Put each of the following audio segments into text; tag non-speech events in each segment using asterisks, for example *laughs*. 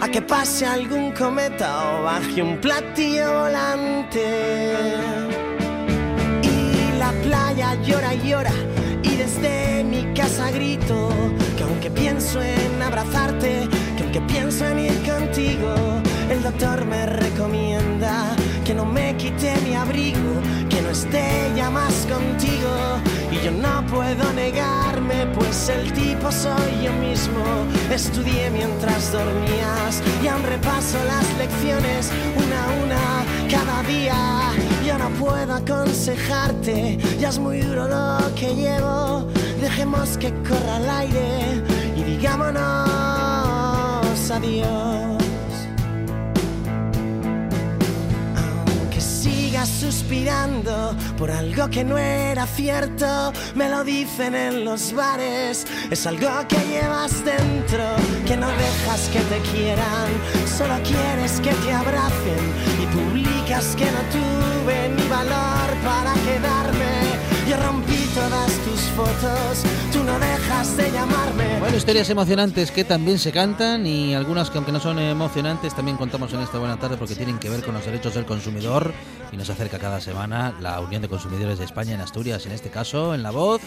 a que pase algún cometa o baje un platillo volante. Y la playa llora y llora y desde mi casa grito que aunque pienso en abrazarte, que aunque pienso en ir contigo, el doctor me recomienda quite mi abrigo, que no esté ya más contigo. Y yo no puedo negarme, pues el tipo soy yo mismo. Estudié mientras dormías y aún repaso las lecciones una a una cada día. Yo no puedo aconsejarte, ya es muy duro lo que llevo. Dejemos que corra el aire y digámonos adiós. Suspirando por algo que no era cierto. Me lo dicen en los bares, es algo que llevas dentro, que no dejas que te quieran, solo quieres que te abracen y publicas que no tuve ni valor para quedarme. Yo rompí todas tus fotos, tú no dejas de llamarme. Bueno, historias emocionantes que también se cantan y algunas que aunque no son emocionantes también contamos en esta buena tarde porque tienen que ver con los derechos del consumidor y nos acerca cada semana la Unión de Consumidores de España en Asturias, en este caso en la voz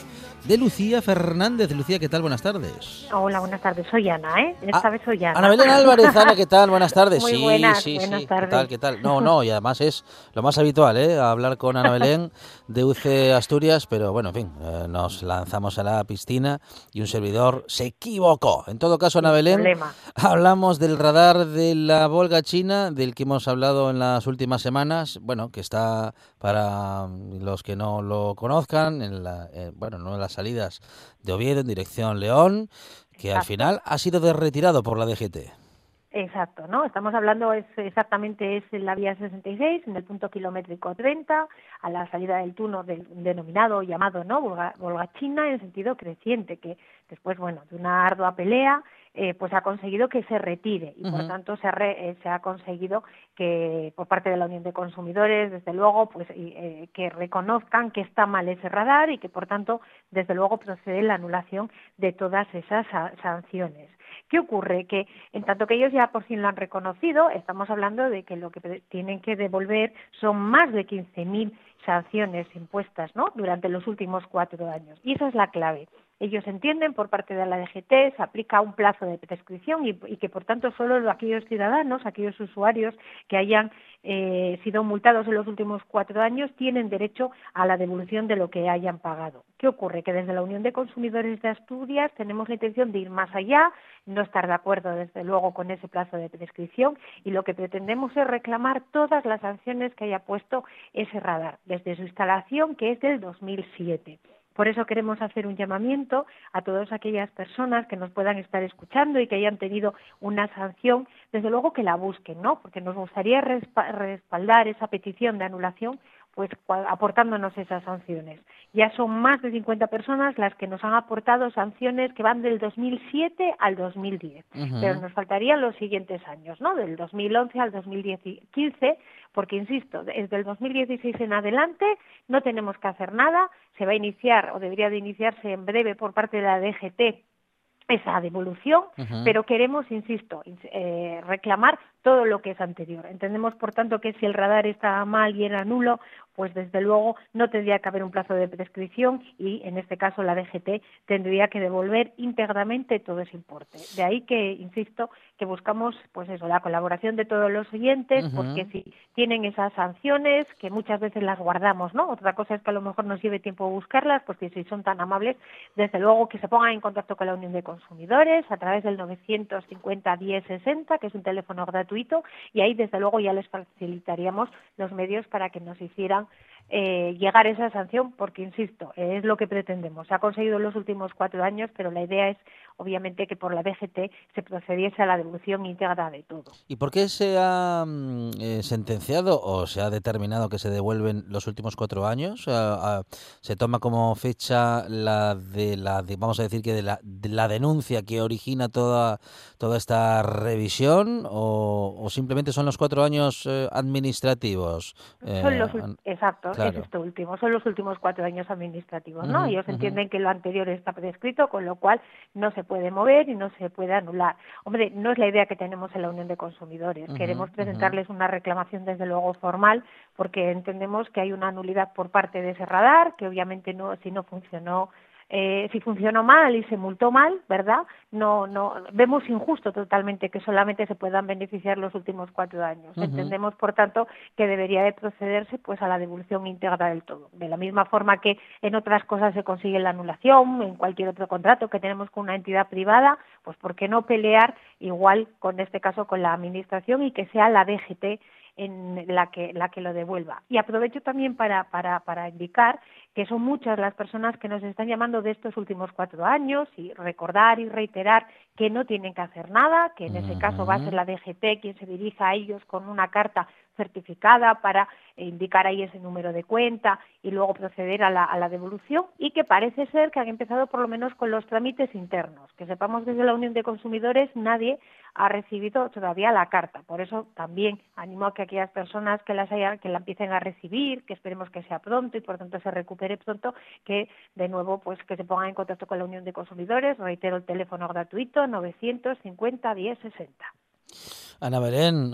de Lucía Fernández. Lucía, ¿qué tal? Buenas tardes. Hola, buenas tardes. Soy Ana, ¿eh? Esta ah, vez soy Ana. Ana Belén Álvarez, Ana, ¿qué tal? Buenas tardes. Muy sí, buenas, sí, buenas sí. Tardes. ¿Qué tal? ¿Qué tal? No, no, y además es lo más habitual, ¿eh? Hablar con Ana Belén de UC Asturias, pero bueno, en fin, eh, nos lanzamos a la piscina y un servidor se equivocó. En todo caso, Ana Belén, *laughs* hablamos del radar de la Volga China, del que hemos hablado en las últimas semanas, bueno, que está para los que no lo conozcan, en la, eh, bueno, no en las salidas de Oviedo en dirección León, que al final ha sido retirado por la DGT. Exacto, ¿no? Estamos hablando es exactamente es en la vía 66, en el punto kilométrico 30, a la salida del túnel del, denominado llamado, ¿no? Volga, China en sentido creciente, que después, bueno, de una ardua pelea, eh, pues ha conseguido que se retire y por tanto se ha, eh, se ha conseguido que por parte de la Unión de Consumidores, desde luego, pues eh, que reconozcan que está mal ese radar y que por tanto, desde luego, procede la anulación de todas esas sanciones. ¿Qué ocurre? Que en tanto que ellos ya por fin lo han reconocido, estamos hablando de que lo que tienen que devolver son más de 15.000 sanciones impuestas ¿no? durante los últimos cuatro años. Y esa es la clave ellos entienden por parte de la DGT se aplica un plazo de prescripción y, que por tanto solo aquellos ciudadanos, aquellos usuarios que hayan eh, sido multados en los últimos cuatro años tienen derecho a la devolución de lo que hayan pagado. ¿Qué ocurre? Que desde la Unión de Consumidores de Asturias tenemos la intención de ir más allá, no estar de acuerdo desde luego con ese plazo de prescripción y lo que pretendemos es reclamar todas las sanciones que haya puesto ese radar desde su instalación que es del 2007. Por eso queremos hacer un llamamiento a todas aquellas personas que nos puedan estar escuchando y que hayan tenido una sanción, desde luego que la busquen, ¿no? Porque nos gustaría respaldar esa petición de anulación pues aportándonos esas sanciones. Ya son más de 50 personas las que nos han aportado sanciones que van del 2007 al 2010, pero nos faltarían los siguientes años, ¿no? Del 2011 al 2015, porque insisto, desde el 2016 en adelante no tenemos que hacer nada, se va a iniciar o debería de iniciarse en breve por parte de la DGT esa devolución, pero queremos, insisto, eh, reclamar todo lo que es anterior. Entendemos, por tanto, que si el radar está mal y era nulo, pues desde luego no tendría que haber un plazo de prescripción y en este caso la DGT tendría que devolver íntegramente todo ese importe. De ahí que, insisto, que buscamos pues eso, la colaboración de todos los oyentes, porque si tienen esas sanciones, que muchas veces las guardamos, ¿no? Otra cosa es que a lo mejor nos lleve tiempo buscarlas, porque si son tan amables, desde luego que se pongan en contacto con la Unión de Consumidores a través del 950 1060, que es un teléfono gratuito, y ahí desde luego ya les facilitaríamos los medios para que nos hicieran eh, llegar a esa sanción, porque, insisto, es lo que pretendemos. Se ha conseguido en los últimos cuatro años, pero la idea es, obviamente, que por la DGT se procediese a la devolución íntegra de todo. ¿Y por qué se ha mm, eh, sentenciado o se ha determinado que se devuelven los últimos cuatro años? ¿Se toma como fecha la de la, vamos a decir que de la, la denuncia que origina toda, toda esta revisión o, simplemente son los cuatro años eh, administrativos? Son los, exacto es esto último, son los últimos cuatro años administrativos, ¿no? y ellos entienden que lo anterior está prescrito, con lo cual no se puede mover y no se puede anular. Hombre, no es la idea que tenemos en la Unión de Consumidores. Queremos presentarles una reclamación, desde luego, formal, porque entendemos que hay una nulidad por parte de ese radar, que obviamente no, si no funcionó eh, si funcionó mal y se multó mal, ¿verdad? No, no, vemos injusto totalmente que solamente se puedan beneficiar los últimos cuatro años. Entendemos, por tanto, que debería de procederse pues a la devolución íntegra del todo. De la misma forma que en otras cosas se consigue la anulación, en cualquier otro contrato que tenemos con una entidad privada, pues ¿por qué no pelear igual con este caso con la administración y que sea la DGT en la que, la que lo devuelva. Y aprovecho también para, para, para indicar que son muchas las personas que nos están llamando de estos últimos cuatro años y recordar y reiterar que no tienen que hacer nada, que en ese caso va a ser la DGT quien se dirija a ellos con una carta certificada para indicar ahí ese número de cuenta y luego proceder a la, a la, devolución y que parece ser que han empezado por lo menos con los trámites internos. Que sepamos desde la Unión de Consumidores nadie ha recibido todavía la carta. Por eso también animo a que aquellas personas que las hayan, que la empiecen a recibir, que esperemos que sea pronto y por tanto se recupere pronto, que de nuevo pues que se pongan en contacto con la Unión de Consumidores. Reitero el teléfono gratuito 950 10 60. Ana Belén,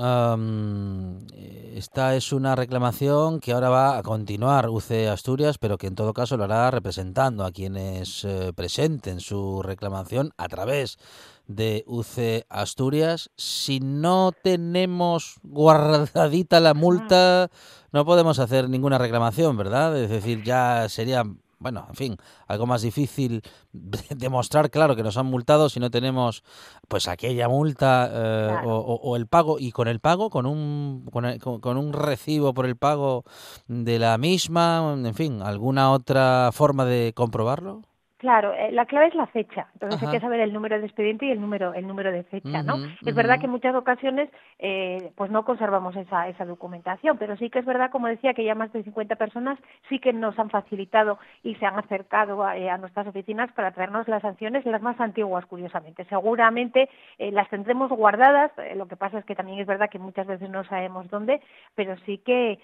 esta es una reclamación que ahora va a continuar UC Asturias, pero que en todo caso lo hará representando a quienes eh, presenten su reclamación a través de UC Asturias. Si no tenemos guardadita la multa, no podemos hacer ninguna reclamación, ¿verdad? Es decir, ya sería bueno, en fin, algo más difícil demostrar, *laughs* claro, que nos han multado si no tenemos pues aquella multa eh, o, el pago y con el pago, con un con, un recibo por el pago de la misma, en fin, alguna otra forma de comprobarlo. Claro, eh, la clave es la fecha. Entonces hay que saber el número de expediente y el número el número de fecha, ¿no? es verdad que en muchas ocasiones eh, pues no conservamos esa esa documentación, pero sí que es verdad, como decía, que ya más de 50 personas sí que nos han facilitado y se han acercado a, eh, nuestras oficinas para traernos las sanciones las más antiguas, curiosamente. Seguramente las tendremos guardadas. lo que pasa es que también es verdad que muchas veces no sabemos dónde, pero sí que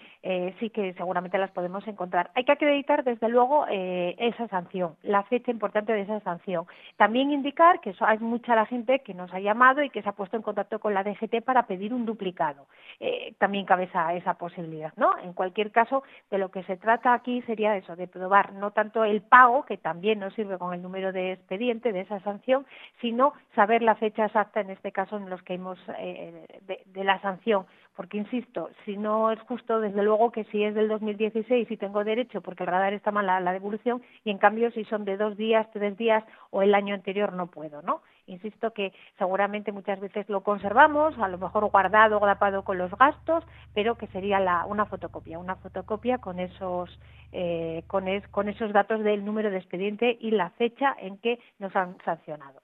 sí que seguramente las podemos encontrar. Hay que acreditar desde luego esa sanción, la fecha importante de esa sanción. También indicar que hay mucha la gente que nos ha llamado y que se ha puesto en contacto con la DGT para pedir un duplicado. Eh, también cabe esa, esa posibilidad, ¿no? En cualquier caso, de lo que se trata aquí sería eso, de probar no tanto el pago, que también nos sirve con el número de expediente de esa sanción, sino saber la fecha exacta, en este caso, en los que hemos eh, de la sanción porque insisto, si no es justo, desde luego que si es del 2016 y tengo derecho, porque el radar está mal la, devolución, y en cambio si son de dos días, tres días o el año anterior no puedo, ¿no? Insisto que seguramente muchas veces lo conservamos, a lo mejor guardado grapado con los gastos, pero que sería la, una fotocopia, una fotocopia con esos, eh, con, con esos datos del número de expediente y la fecha en que nos han sancionado.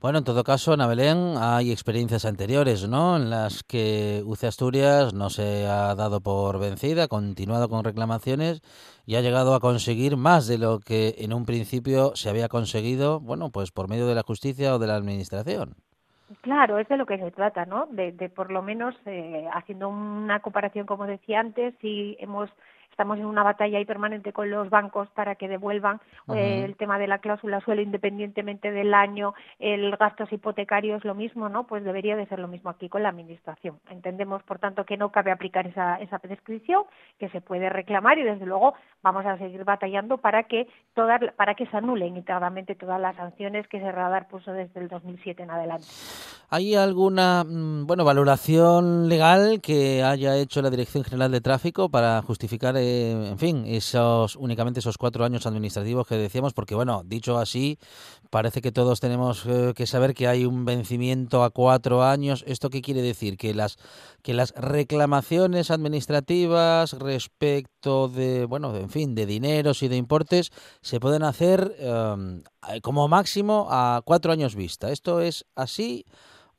Bueno, en todo caso, Ana Belén, hay experiencias anteriores, ¿no? En las que UC Asturias no se ha dado por vencida, ha continuado con reclamaciones y ha llegado a conseguir más de lo que en un principio se había conseguido, bueno, pues por medio de la justicia o de la administración. Claro, es de lo que se trata, ¿no? De, por lo menos, eh, haciendo una comparación, como decía antes, si hemos estamos en una batalla ahí permanente con los bancos para que devuelvan eh, el tema de la cláusula suelo independientemente del año, el gastos hipotecarios lo mismo, ¿no? Pues debería de ser lo mismo aquí con la administración. Entendemos, por tanto, que no cabe aplicar esa, esa prescripción, que se puede reclamar y desde luego vamos a seguir batallando para que todas para que se anulen íntegramente todas las sanciones que ese radar puso desde el 2007 en adelante. ¿Hay alguna mm, bueno valoración legal que haya hecho la Dirección General de Tráfico para justificar eh, en fin, esos únicamente esos cuatro años administrativos que decíamos, porque bueno, dicho así, parece que todos tenemos eh, que saber que hay un vencimiento a cuatro años. ¿Esto qué quiere decir? Que las que las reclamaciones administrativas respecto de, bueno, en fin, de dineros y de importes se pueden hacer em, como máximo a cuatro años vista. ¿Esto es así?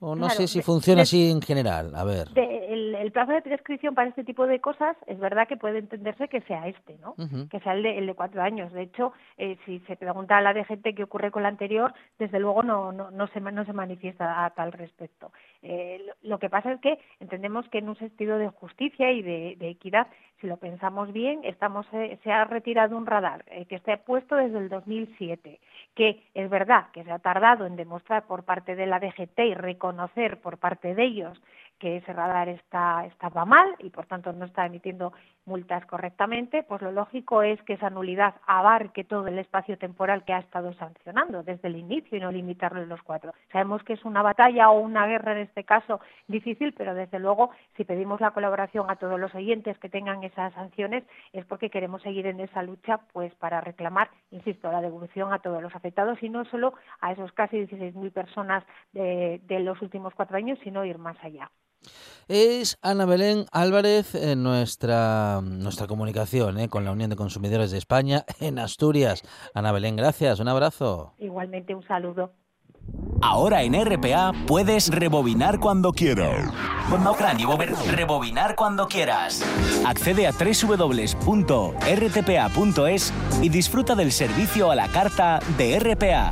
O no sé si funciona así en general. A ver. el, plazo de prescripción para este tipo de cosas es verdad que puede entenderse que sea este, ¿no? Que sea el de, el de cuatro años. De hecho, eh, si se pregunta a la DGT qué ocurre con la anterior, desde luego no, no, no, se, no se manifiesta a tal respecto. Eh, lo que pasa es que entendemos que en un sentido de justicia y de, equidad, si lo pensamos bien, estamos eh, se ha retirado un radar eh, que está puesto desde el 2007, que es verdad que se ha tardado en demostrar por parte de la DGT y reconocer por parte de ellos que ese radar está, estaba mal y por tanto no está emitiendo multas correctamente, pues lo lógico es que esa nulidad abarque todo el espacio temporal que ha estado sancionando desde el inicio y no limitarlo en los cuatro. Sabemos que es una batalla o una guerra en este caso difícil, pero desde luego si pedimos la colaboración a todos los oyentes que tengan esas sanciones es porque queremos seguir en esa lucha pues para reclamar, insisto, la devolución a todos los afectados y no solo a esos casi 16.000 personas de, de los últimos cuatro años, sino ir más allá. Es Ana Belén Álvarez en nuestra, nuestra comunicación eh, con la Unión de Consumidores de España en Asturias. Ana Belén, gracias, un abrazo. Igualmente un saludo. Ahora en RPA puedes rebobinar cuando quieras. Rebobinar cuando quieras. Accede a www.rtpa.es y disfruta del servicio a la carta de RPA.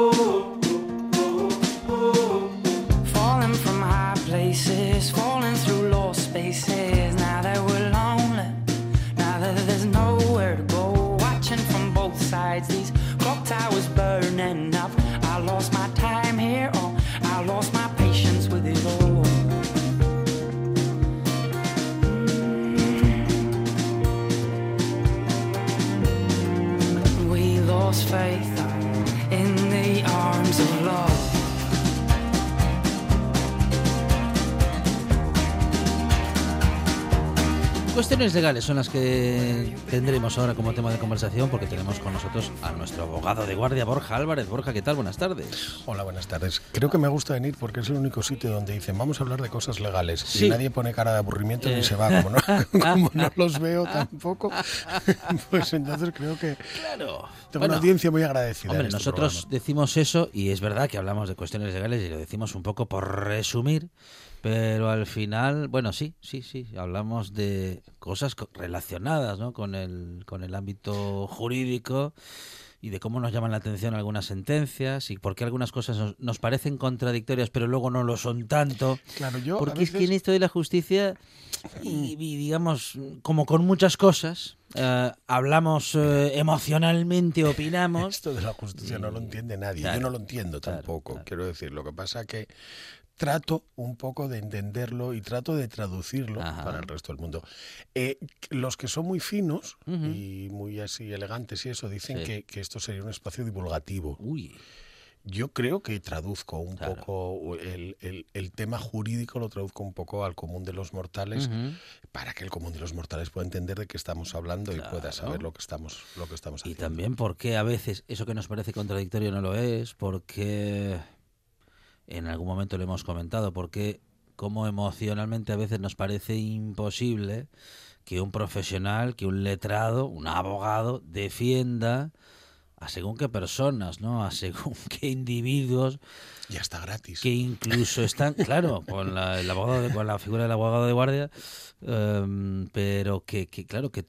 Cuestiones legales son las que tendremos ahora como tema de conversación porque tenemos con nosotros a nuestro abogado de guardia, Borja Álvarez. Borja, ¿qué tal? Buenas tardes. Hola, buenas tardes. Creo que me gusta venir porque es el único sitio donde dicen vamos a hablar de cosas legales y nadie pone cara de aburrimiento ni se va, como no, *laughs* no los veo tampoco. *laughs* pues entonces creo que claro. tengo una audiencia muy agradecida. Hombre, este nosotros decimos eso y es verdad que hablamos de cuestiones legales y lo decimos un poco por resumir pero al final, bueno, sí, sí, sí, hablamos de cosas relacionadas ¿no? con, el, con el ámbito jurídico y de cómo nos llaman la atención algunas sentencias y por qué algunas cosas nos, parecen contradictorias pero luego no lo son tanto. Claro, yo Porque es que en esto de la justicia, y, digamos, como con muchas cosas, eh, hablamos eh, emocionalmente, opinamos. Esto de la justicia no lo entiende nadie. Yo no lo entiendo tampoco. Quiero decir, lo que pasa que trato un poco de entenderlo y trato de traducirlo para el resto del mundo. Eh, los que son muy finos y muy así elegantes y eso dicen que, esto sería un espacio divulgativo. Uy. Yo creo que traduzco un poco el, el, tema jurídico, lo traduzco un poco al común de los mortales, para que el común de los mortales pueda entender de qué estamos hablando y pueda saber lo que estamos, lo que estamos haciendo. Y también porque a veces eso que nos parece contradictorio no lo es, porque en algún momento lo hemos comentado, porque como emocionalmente a veces nos parece imposible que un profesional, que un letrado, un abogado defienda a según qué personas, ¿no? A según *laughs* qué individuos. Ya está gratis. Que incluso están, claro, con la, el abogado con la figura del abogado de guardia, em, pero que, que, claro, que,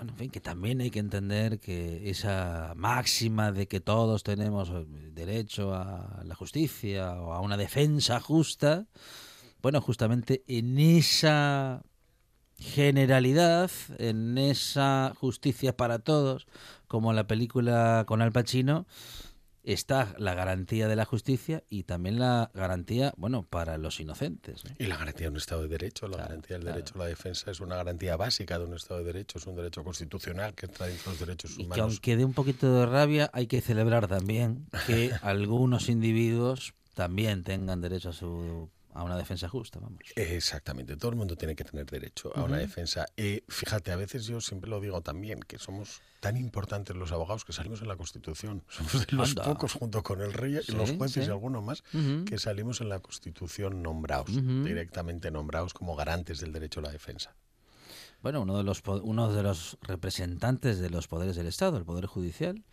en fin, que también hay que entender que esa máxima de que todos tenemos derecho a la justicia o a una defensa justa, bueno, justamente en esa generalidad, en esa justicia para todos, como la película con Al Pacino, está la garantía de la justicia y también la garantía, bueno, para los inocentes. Y la garantía de un Estado de Derecho, la garantía del derecho a la defensa es una garantía básica de un Estado de Derecho, es un derecho constitucional que trae los derechos humanos. Y que aunque dé un poquito de rabia, hay que celebrar también que *laughs* algunos individuos también tengan derecho a su a una defensa justa, vamos. Exactamente, todo el mundo tiene que tener derecho a una defensa. Y fíjate, a veces yo siempre lo digo también, que somos tan importantes los abogados que salimos en la Constitución. *laughs* Somos de los pocos, junto con el rey y los jueces y alguno más, que salimos en la Constitución nombrados, directamente nombrados como garantes del derecho a la defensa bueno, uno de los uno de los representantes de los poderes del Estado, el poder judicial,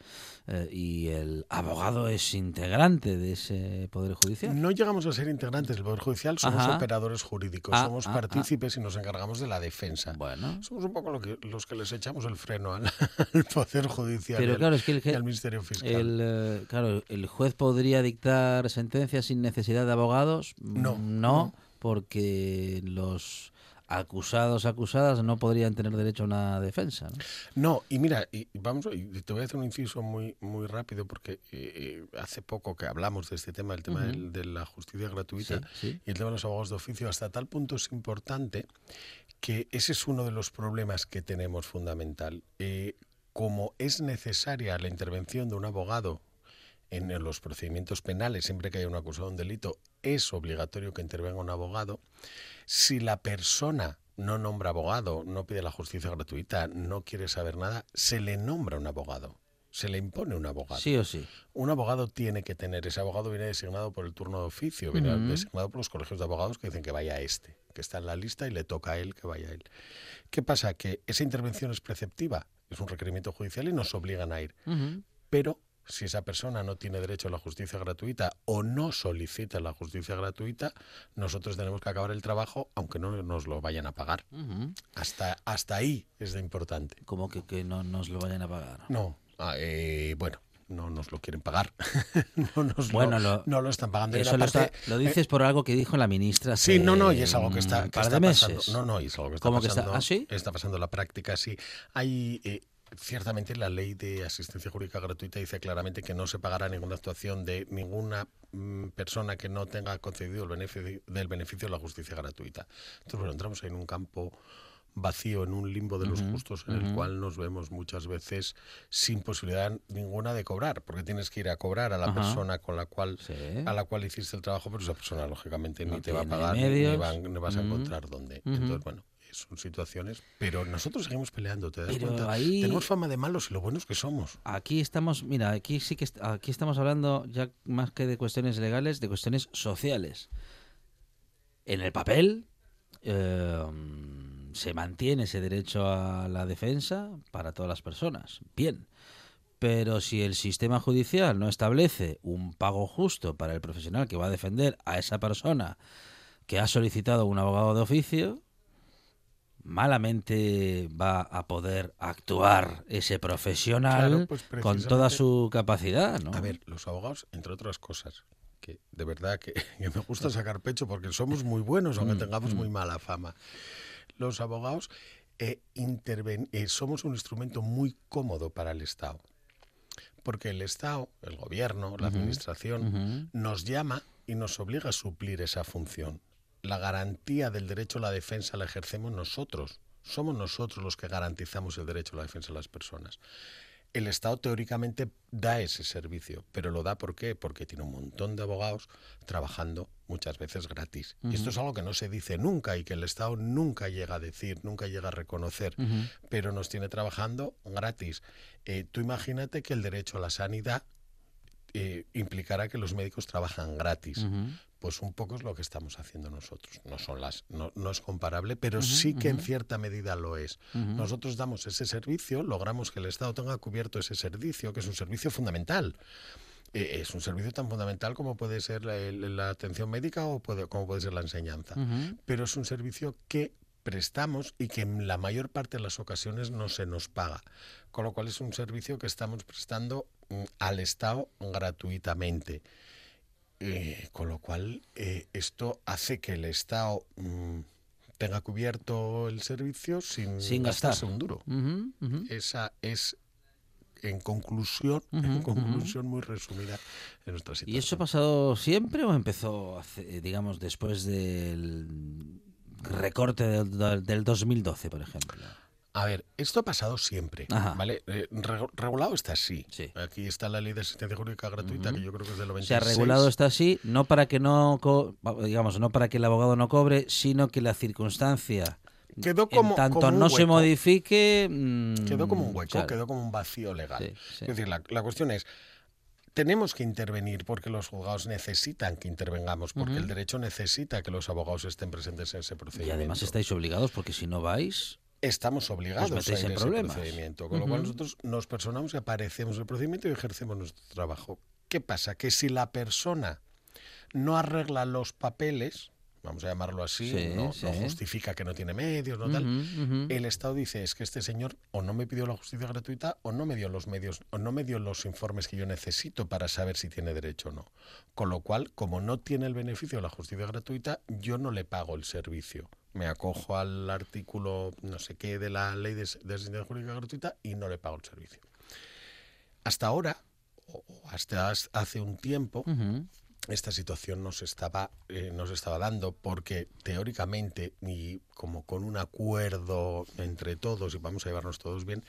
eh, y el abogado es integrante de ese poder judicial. No llegamos a ser integrantes del poder judicial, somos operadores jurídicos, ah, somos ah, partícipes y nos encargamos de la defensa. Bueno, somos un poco los que les echamos el freno al, *laughs* poder judicial Pero, claro, es que el, y al ministerio fiscal. El, eh, claro, el juez podría dictar sentencias sin necesidad de abogados. No, no. porque los acusados, acusadas no podrían tener derecho a una defensa. No, y mira, y vamos, y te voy a hacer un inciso muy muy rápido porque eh, eh, hace poco que hablamos de este tema, el tema de la justicia gratuita y el tema de los abogados de oficio, hasta tal punto es importante que ese es uno de los problemas que tenemos fundamental. Eh, como es necesaria la intervención de un abogado en los procedimientos penales, siempre que haya un acusado de un delito, es obligatorio que intervenga un abogado. Si la persona no nombra abogado, no pide la justicia gratuita, no quiere saber nada, se le nombra un abogado. Se le impone un abogado. Sí o sí. Un abogado tiene que tener. Ese abogado viene designado por el turno de oficio, viene designado por los colegios de abogados que dicen que vaya a este, que está en la lista y le toca a él que vaya a él. ¿Qué pasa? Que esa intervención es preceptiva, es un requerimiento judicial y nos obligan a ir. Pero si esa persona no tiene derecho a la justicia gratuita o no solicita la justicia gratuita, nosotros tenemos que acabar el trabajo aunque no nos lo vayan a pagar. hasta, hasta ahí es de importante. ¿Cómo que, que no nos lo vayan a pagar? No, ah, eh, bueno, no nos lo quieren pagar. *laughs* no, nos bueno, lo, no lo están pagando. Eso lo, lo, dices por algo que dijo la ministra. Sí, no, no, y es algo que está, que está pasando. No, no, y es algo que está ¿Cómo pasando. Que está, ¿Ah, está pasando la práctica, sí. Hay eh, ciertamente la ley de asistencia jurídica gratuita dice claramente que no se pagará ninguna actuación de ninguna mm, persona que no tenga concedido el beneficio del beneficio de la justicia gratuita. Entonces, bueno, entramos en un campo vacío, en un limbo de los justos, en el cual nos vemos muchas veces sin posibilidad ninguna de cobrar, porque tienes que ir a cobrar a la persona con la cual a la cual hiciste el trabajo, pero esa persona lógicamente ni te va a pagar ni, vas a encontrar dónde. Entonces, bueno, son situaciones, pero nosotros seguimos peleando, ¿te das cuenta? Tenemos fama de malos y lo buenos que somos. Aquí estamos, mira, aquí sí que aquí estamos hablando ya más que de cuestiones legales, de cuestiones sociales. En el papel em, se mantiene ese derecho a la defensa para todas las personas. Bien. Pero si el sistema judicial no establece un pago justo para el profesional que va a defender a esa persona que ha solicitado un abogado de oficio, malamente va a poder actuar ese profesional pues con toda su capacidad, ¿no? A ver, los abogados, entre otras cosas, que de verdad que, *laughs* me gusta sacar pecho porque somos muy buenos, aunque mm, tengamos muy mm. mala fama. Los abogados eh, eh, somos un instrumento muy cómodo para el Estado. Porque el Estado, el gobierno, la administración, nos llama y nos obliga a suplir esa función la garantía del derecho a la defensa la ejercemos nosotros. Somos nosotros los que garantizamos el derecho a la defensa de las personas. El Estado teóricamente da ese servicio, pero lo da ¿por qué? Porque tiene un montón de abogados trabajando muchas veces gratis. Y esto es algo que no se dice nunca y que el Estado nunca llega a decir, nunca llega a reconocer, pero nos tiene trabajando gratis. Eh, tú imagínate que el derecho a la sanidad eh, implicará que los médicos trabajan gratis pues un poco es lo que estamos haciendo nosotros. No son las, no, es comparable, pero sí que en cierta medida lo es. Nosotros damos ese servicio, logramos que el Estado tenga cubierto ese servicio, que es un servicio fundamental. E, es un servicio tan fundamental como puede ser la, atención médica o puede, como puede ser la enseñanza. Pero es un servicio que prestamos y que en la mayor parte de las ocasiones no se nos paga. Con lo cual es un servicio que estamos prestando mm, al Estado gratuitamente. Eh, con lo cual, eh, esto hace que el Estado mm, tenga cubierto el servicio sin, sin gastarse un duro. Esa es en conclusión, en conclusión muy resumida en nuestra situación. ¿Y eso ha pasado siempre o empezó, digamos, después del recorte del, del 2012, por ejemplo? A ver, esto ha pasado siempre, ¿vale? Eh, regulado está así. Aquí está la ley de asistencia jurídica gratuita, que yo creo que es del 96. Se ha regulado está así, no para que no, digamos, no para que el abogado no cobre, sino que la circunstancia quedó como, en tanto no se modifique mm, quedó como un hueco quedó como un vacío legal es decir la, cuestión es tenemos que intervenir porque los juzgados necesitan que intervengamos, porque el derecho necesita que los abogados estén presentes en ese procedimiento. Y además estáis obligados porque si no vais estamos obligados a ir ese procedimiento. Con lo cual nosotros nos personamos y aparecemos en el procedimiento y ejercemos nuestro trabajo. ¿Qué pasa? Que si la persona no arregla los papeles, vamos a llamarlo así, no, justifica que no tiene medios, no tal, el Estado dice es que este señor o no me pidió la justicia gratuita o no me dio los medios o no me dio los informes que yo necesito para saber si tiene derecho o no. Con lo cual, como no tiene el beneficio de la justicia gratuita, yo no le pago el servicio me acojo al artículo no sé qué de la ley de, asistencia jurídica gratuita y no le pago el servicio. Hasta ahora, o hasta hace un tiempo, esta situación nos estaba, eh, nos estaba dando porque teóricamente y como con un acuerdo entre todos y vamos a llevarnos todos bien,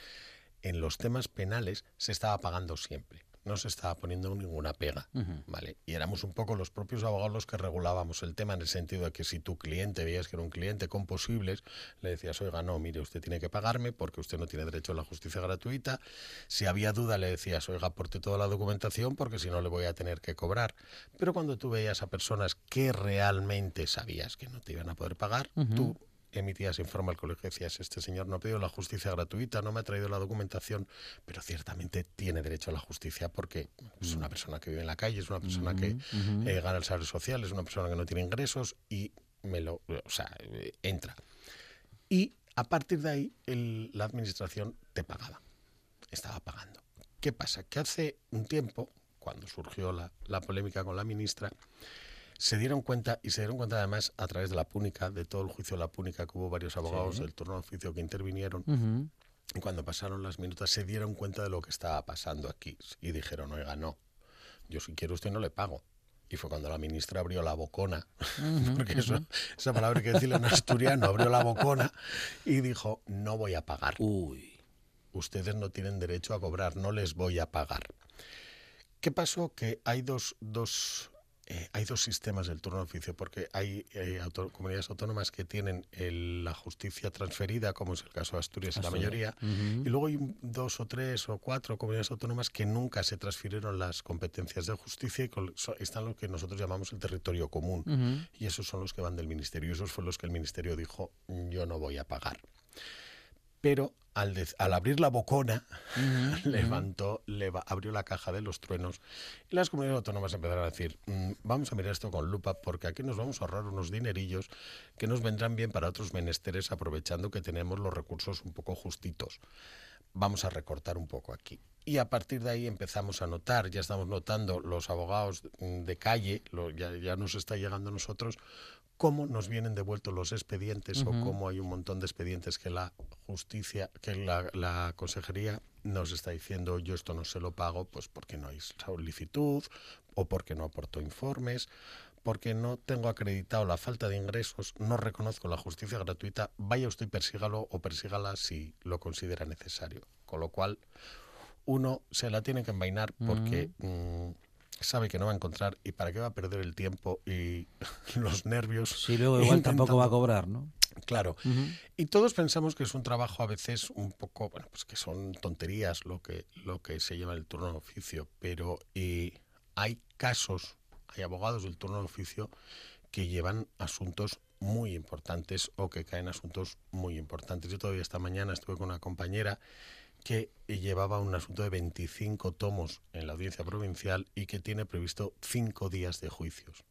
en los temas penales se estaba pagando siempre no se estaba poniendo ninguna pega, ¿vale? Y éramos un poco los propios abogados los que regulábamos el tema en el sentido de que si tu cliente veías que era un cliente con posibles, le decías, oiga, no, mire, usted tiene que pagarme porque usted no tiene derecho a la justicia gratuita. Si había duda, le decías, oiga, aporte toda la documentación porque si no le voy a tener que cobrar. Pero cuando tú veías a personas que realmente sabías que no te iban a poder pagar, tú emitías informe al colegio decías, este señor no ha pedido la justicia gratuita, no me ha traído la documentación, pero ciertamente tiene derecho a la justicia porque es una persona que vive en la calle, es una persona que eh, gana el salario social, es una persona que no tiene ingresos y me lo, o sea, eh, entra. Y a partir de ahí la administración te pagaba, estaba pagando. ¿Qué pasa? Que hace un tiempo, cuando surgió la, la polémica con la ministra, se dieron cuenta, y se dieron cuenta además a través de la púnica, de todo el juicio de la púnica, que hubo varios abogados del turno de oficio que intervinieron. Y cuando pasaron las minutas se dieron cuenta de lo que estaba pasando aquí y dijeron, oiga, no, yo si quiero usted no le pago. Y fue cuando la ministra abrió la bocona, *laughs* porque eso, esa palabra hay que decirle en asturiano, abrió la bocona y dijo, no voy a pagar. Uy. Ustedes no tienen derecho a cobrar, no les voy a pagar. ¿Qué pasó? Que hay dos, dos eh, hay dos sistemas del turno de oficio, porque hay eh, comunidades autónomas que tienen la justicia transferida, como es el caso de Asturias en la mayoría, y luego hay dos o tres o cuatro comunidades autónomas que nunca se transfirieron las competencias de justicia y están lo que nosotros llamamos el territorio común. Y esos son los que van del ministerio. Y esos fueron los que el ministerio dijo, yo no voy a pagar pero al, al, abrir la bocona, *laughs* levantó, abrió la caja de los truenos y las comunidades autónomas empezaron a decir, mm, vamos a mirar esto con lupa porque aquí nos vamos a ahorrar unos dinerillos que nos vendrán bien para otros menesteres aprovechando que tenemos los recursos un poco justitos. Vamos a recortar un poco aquí. Y a partir de ahí empezamos a notar, ya estamos notando los abogados de calle, ya, ya nos está llegando a nosotros, cómo nos vienen devueltos los expedientes o cómo hay un montón de expedientes que la justicia, que la, consejería nos está diciendo yo esto no se lo pago, pues porque no hay solicitud o porque no aporto informes, porque no tengo acreditado la falta de ingresos, no reconozco la justicia gratuita, vaya usted y persígalo o persígala si lo considera necesario. Con lo cual, uno se la tiene que envainar porque sabe que no va a encontrar y para qué va a perder el tiempo y *laughs* los nervios. Sí, luego igual tampoco va a cobrar, ¿no? Claro. Y todos pensamos que es un trabajo a veces un poco, bueno, pues que son tonterías lo que, lo que se lleva el turno de oficio, pero hay casos, hay abogados del turno de oficio que llevan asuntos muy importantes o que caen asuntos muy importantes. Yo todavía esta mañana estuve con una compañera que llevaba un asunto de 25 tomos en la audiencia provincial y que tiene previsto cinco días de juicios.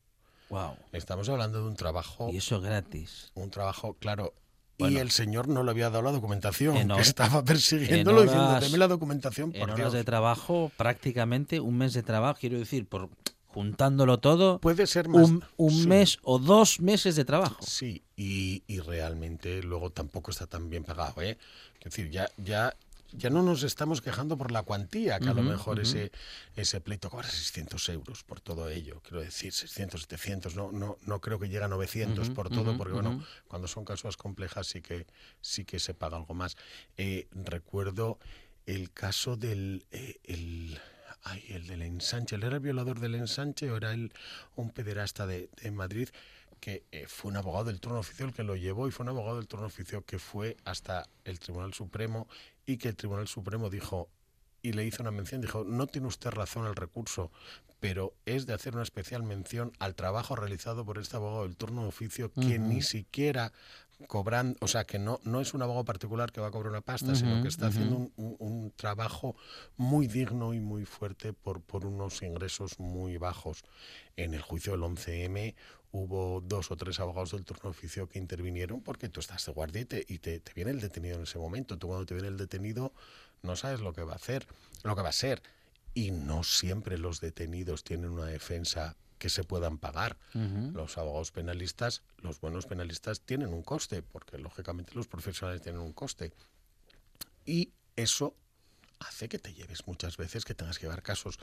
Wow. Estamos hablando de un trabajo. Y eso gratis. Un trabajo, claro. y el señor no le había dado la documentación, que estaba persiguiéndolo diciendo, deme la documentación, por en horas de trabajo, prácticamente un mes de trabajo, quiero decir, por juntándolo todo. Puede ser más. Un, mes o dos meses de trabajo. Sí, y, y, realmente luego tampoco está tan bien pagado, ¿eh? Es decir, ya, ya ya no nos estamos quejando por la cuantía, que a lo mejor ese, ese pleito cobra 600 euros por todo ello. Quiero decir, 600, 700, no, no, no creo que llegue a 900 por todo, porque bueno, cuando son causas complejas sí que, sí que se paga algo más. Eh, recuerdo el caso del... Eh, el, ay, el del ensanche, ¿él era el violador del ensanche o era él un pederasta de, de Madrid? Que eh, fue un abogado del turno oficio el que lo llevó y fue un abogado del turno oficio que fue hasta el Tribunal Supremo y que el Tribunal Supremo dijo y le hizo una mención, dijo, no tiene usted razón el recurso, pero es de hacer una especial mención al trabajo realizado por este abogado del turno oficio que ni siquiera cobran, o sea, que no, no es un abogado particular que va a cobrar una pasta, sino que está haciendo un, trabajo muy digno y muy fuerte por, por unos ingresos muy bajos. En el juicio del 11M hubo dos o tres abogados del turno oficio que intervinieron porque tú estás de guardia y, te, te, viene el detenido en ese momento. Tú cuando te viene el detenido no sabes lo que va a hacer, lo que va a ser. Y no siempre los detenidos tienen una defensa que se puedan pagar. Los abogados penalistas, los buenos penalistas tienen un coste, porque lógicamente los profesionales tienen un coste. Y eso hace que te lleves muchas veces que tengas que llevar casos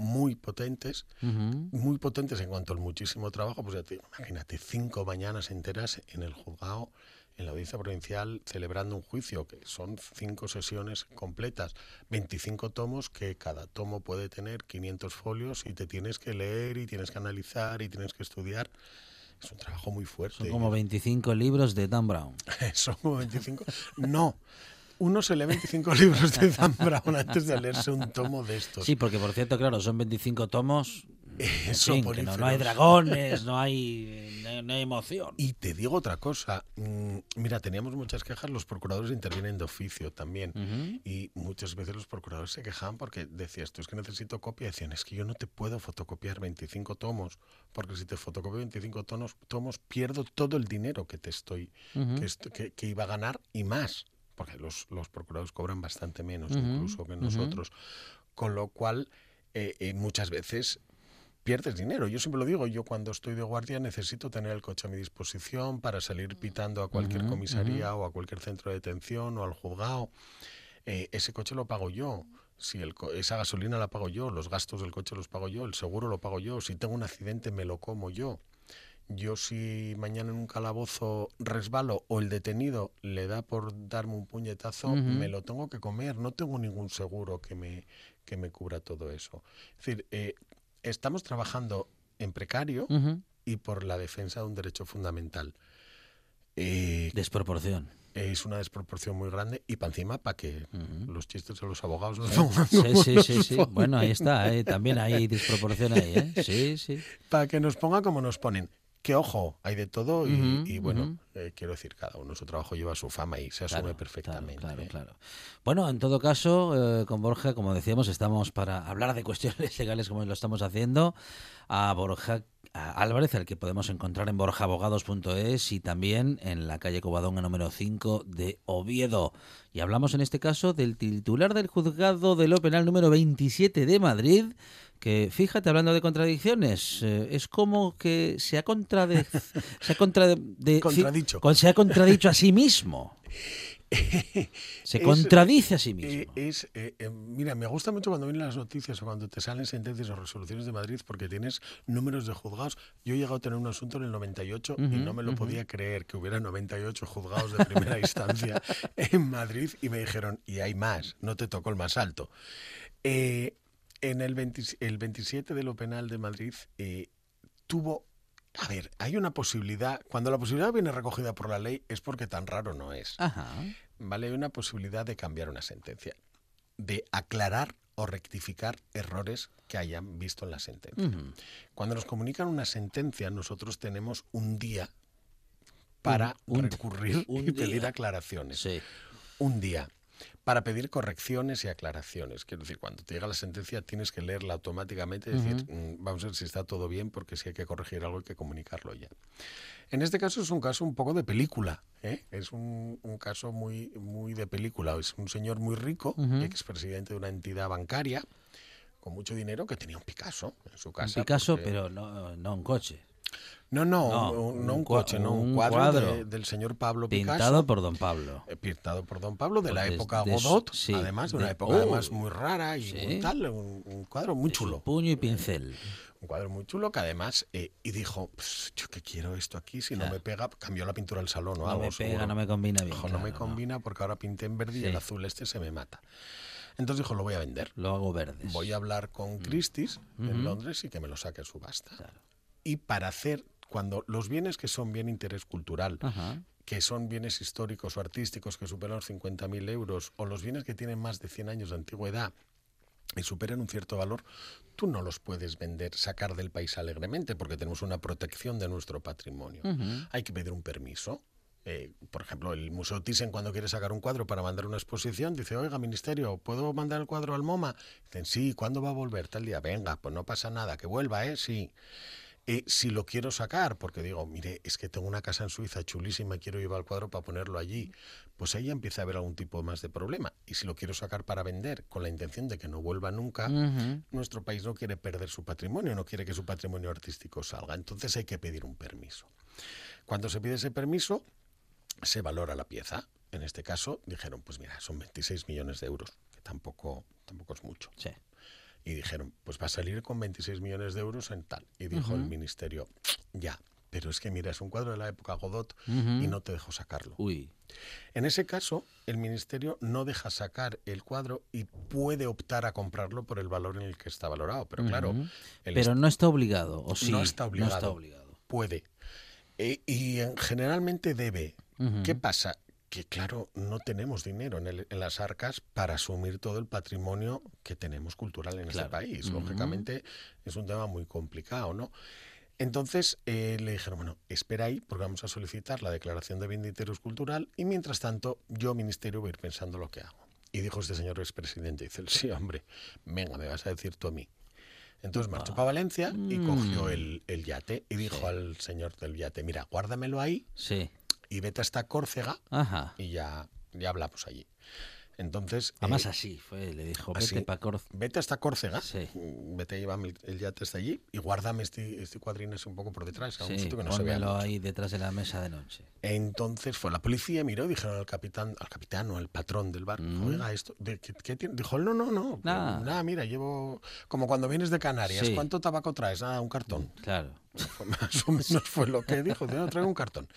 muy potentes, muy potentes en cuanto al muchísimo trabajo, pues ya te, imagínate, cinco mañanas enteras en el juzgado, en la audiencia provincial, celebrando un juicio, que son cinco sesiones completas, 25 tomos, que cada tomo puede tener 500 folios y te tienes que leer y tienes que analizar y tienes que estudiar. Es un trabajo muy fuerte. Son como 25 libros de Dan Brown. *laughs* son como 25. No, uno se lee 25 *laughs* libros de Dan Brown antes de leerse un tomo de estos. Sí, porque por cierto, claro, son 25 tomos. Eso no, hay dragones, no hay, no hay emoción. Y te digo otra cosa. Mm, mira, teníamos muchas quejas, los procuradores intervienen de oficio también. Y muchas veces los procuradores se quejaban porque decías, tú es que necesito copia. Decían, es que yo no te puedo fotocopiar 25 tomos, porque si te fotocopio 25 tomos, tomos pierdo todo el dinero que te estoy, que, que iba a ganar y más porque los, los procuradores cobran bastante menos incluso que nosotros, con lo cual eh, eh, muchas veces pierdes dinero. Yo siempre lo digo, yo cuando estoy de guardia necesito tener el coche a mi disposición para salir pitando a cualquier comisaría o a cualquier centro de detención o al juzgado. Eh, ese coche lo pago yo. Si el, esa gasolina la pago yo, los gastos del coche los pago yo, el seguro lo pago yo, si tengo un accidente me lo como yo yo si mañana en un calabozo resbalo o el detenido le da por darme un puñetazo, me lo tengo que comer, no tengo ningún seguro que me, que me cubra todo eso. Es decir, eh, estamos trabajando en precario y por la defensa de un derecho fundamental. Eh, Desproporción. Es una desproporción muy grande y para encima para que los chistes de los abogados no Sí, sí, sí, sí. Bueno, ahí está, eh, también hay desproporción ahí, ¿eh? Sí, sí. Para que nos pongan como nos ponen que ojo, hay de todo y, bueno, eh, quiero decir, cada uno su trabajo lleva su fama y se asume perfectamente. Claro, claro, Bueno, en todo caso, eh, con Borja, como decíamos, estamos para hablar de cuestiones *laughs* legales como lo estamos haciendo. A Borja Álvarez, al que podemos encontrar en borjaabogados.es y también en la calle Covadonga número 5 de Oviedo. Y hablamos en este caso del titular del juzgado de lo penal número 27 de Madrid, que fíjate, hablando de contradicciones, eh, es como que se ha, contrade, *laughs* se, ha contradicho. se ha contradicho a sí mismo. *laughs* Se contradice a sí mismo. Eh, es, eh, mira, me gusta mucho cuando vienen las noticias o cuando te salen sentencias o resoluciones de Madrid porque tienes números de juzgados. Yo he llegado a tener un asunto en el 98 y no me lo podía creer que hubiera 98 juzgados de primera *laughs* instancia en Madrid y me dijeron, y hay más, no te tocó el más alto. Eh, en el, el 27 de lo penal de Madrid eh, tuvo... A ver, hay una posibilidad, cuando la posibilidad viene recogida por la ley es porque tan raro no es. Vale, hay una posibilidad de cambiar una sentencia, de aclarar o rectificar errores que hayan visto en la sentencia. Cuando nos comunican una sentencia, nosotros tenemos un día para recurrir y pedir aclaraciones. Un día para pedir correcciones y aclaraciones. Quiero decir, cuando te llega la sentencia tienes que leerla automáticamente y decir, mm, vamos a ver si está todo bien, porque si hay que corregir algo hay que comunicarlo ya. En este caso es un caso un poco de película, ¿eh? es un, caso muy, muy de película. Es un señor muy rico, expresidente de una entidad bancaria, con mucho dinero, que tenía un Picasso en su casa. Un Picasso, pero no, no un coche. No, no, no, un, coche, no, un, cuadro, del señor Pablo Picasso. Pintado por don Pablo. Eh, pintado por don Pablo, de la pues época Godot, además, de una época además oh, muy rara y tal, un, cuadro muy chulo. Puño y pincel. Un cuadro muy chulo que además, eh, y dijo, pues, yo que quiero esto aquí, si no me pega, cambió la pintura del salón o no algo. me pega, no me combina bien. no me combina porque ahora pinté en verde y el azul este se me mata. Entonces dijo, lo voy a vender. Lo hago verde. Voy a hablar con mm. Christie's en Londres y que me lo saque subasta. Y para hacer cuando los bienes que son bien interés cultural, que son bienes históricos o artísticos que superan los 50.000 euros, o los bienes que tienen más de 100 años de antigüedad, y superan un cierto valor, tú no los puedes vender, sacar del país alegremente, porque tenemos una protección de nuestro patrimonio. Hay que pedir un permiso. Eh, por ejemplo, el Museo Thyssen cuando quiere sacar un cuadro para mandar una exposición, dice, oiga, ministerio, ¿puedo mandar el cuadro al MoMA? Dicen, sí, ¿cuándo va a volver? Tal día, venga, pues no pasa nada, que vuelva, ¿eh? Sí. Eh, si lo quiero sacar, porque digo, mire, es que tengo una casa en Suiza chulísima, quiero llevar el cuadro para ponerlo allí, pues ahí empieza a haber algún tipo más de problema. Y si lo quiero sacar para vender con la intención de que no vuelva nunca, nuestro país no quiere perder su patrimonio, no quiere que su patrimonio artístico salga. Entonces hay que pedir un permiso. Cuando se pide ese permiso, se valora la pieza. En este caso, dijeron, pues mira, son 26 millones de euros, que tampoco, tampoco es mucho. Sí y dijeron, pues va a salir con 26 millones de euros en tal. Y dijo el ministerio, ya, pero es que mira, es un cuadro de la época Godot y no te dejo sacarlo. Uy. En ese caso, el ministerio no deja sacar el cuadro y puede optar a comprarlo por el valor en el que está valorado. Pero claro. Pero no está obligado, ¿o sí? No está obligado. No está obligado. Puede. E, y generalmente debe. ¿Qué pasa? Que claro, no tenemos dinero en, las arcas para asumir todo el patrimonio que tenemos cultural en este país. Lógicamente es un tema muy complicado, ¿no? Entonces eh, le dijeron, bueno, espera ahí porque vamos a solicitar la declaración de bien de interés cultural y mientras tanto yo, ministerio, voy a ir pensando lo que hago. Y dijo este señor expresidente, dice, sí, hombre, venga, me vas a decir tú a mí. Entonces marchó para Valencia y mm. cogió el, yate y dijo al señor del yate, mira, guárdamelo ahí. Sí y vete hasta Córcega y ya, ya hablamos allí. Entonces. Además, eh, así fue, le dijo: vete para Córcega. Vete hasta Córcega, vete, llévame el yate hasta allí y guárdame este, este cuadrín un poco por detrás, a un sitio que no se vea. ahí detrás de la mesa de noche. Entonces fue la policía, miró, dijeron al capitán, al capitán o al patrón del barco: mm. Oiga, esto, ¿qué, tiene? Dijo: No, no, no. Nada. mira, llevo. Como cuando vienes de Canarias, ¿cuánto tabaco traes? Nada, un cartón. Claro. *laughs* más o menos fue lo que dijo: No, traigo un cartón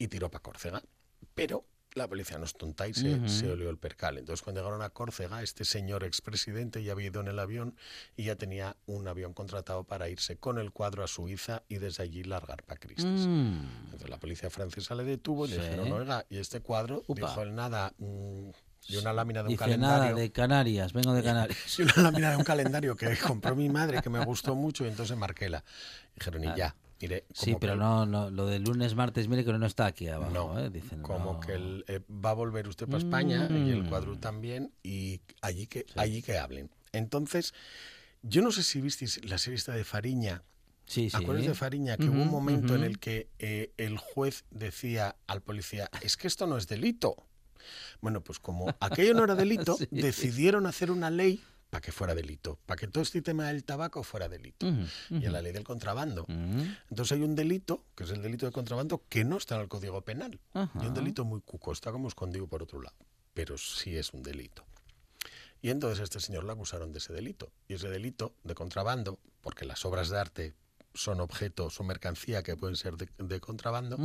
y tiró para Córcega. Pero la policía no es tonta y se, olió el percal. Entonces, cuando llegaron a Córcega, este señor expresidente ya había ido en el avión y ya tenía un avión contratado para irse con el cuadro a Suiza y desde allí largar para Cristis. Mm. Entonces, la policía francesa le detuvo y le dijeron, oiga, y este cuadro, dijo él nada. Mm, y una lámina de un calendario. Nada de Canarias, vengo de *laughs* Canarias. Y una lámina de un calendario que compró mi madre, que me gustó mucho, y entonces marquéla. Dijeron, y ya, sí, pero no, no, lo de lunes, martes, mire que no está aquí abajo. No, ¿eh? Dicen, como que eh, va a volver usted para España y el cuadro mm. también y allí que, allí que hablen. Entonces, yo no sé si visteis la serie de Fariña. Sí, sí. ¿Acuerdas de Fariña? Que hubo un momento en el que eh, el juez decía al policía, es que esto no es delito. Bueno, pues como aquello no era delito, *laughs* decidieron hacer una ley para que fuera delito, para que todo este tema del tabaco fuera delito. Y en la ley del contrabando. Entonces hay un delito, que es el delito de contrabando, que no está en el Código Penal. Y un delito muy cuco, está como escondido por otro lado, pero sí es un delito. Y entonces a este señor lo acusaron de ese delito. Y ese delito de contrabando, porque las obras de arte son objetos, son mercancía que pueden ser de, contrabando,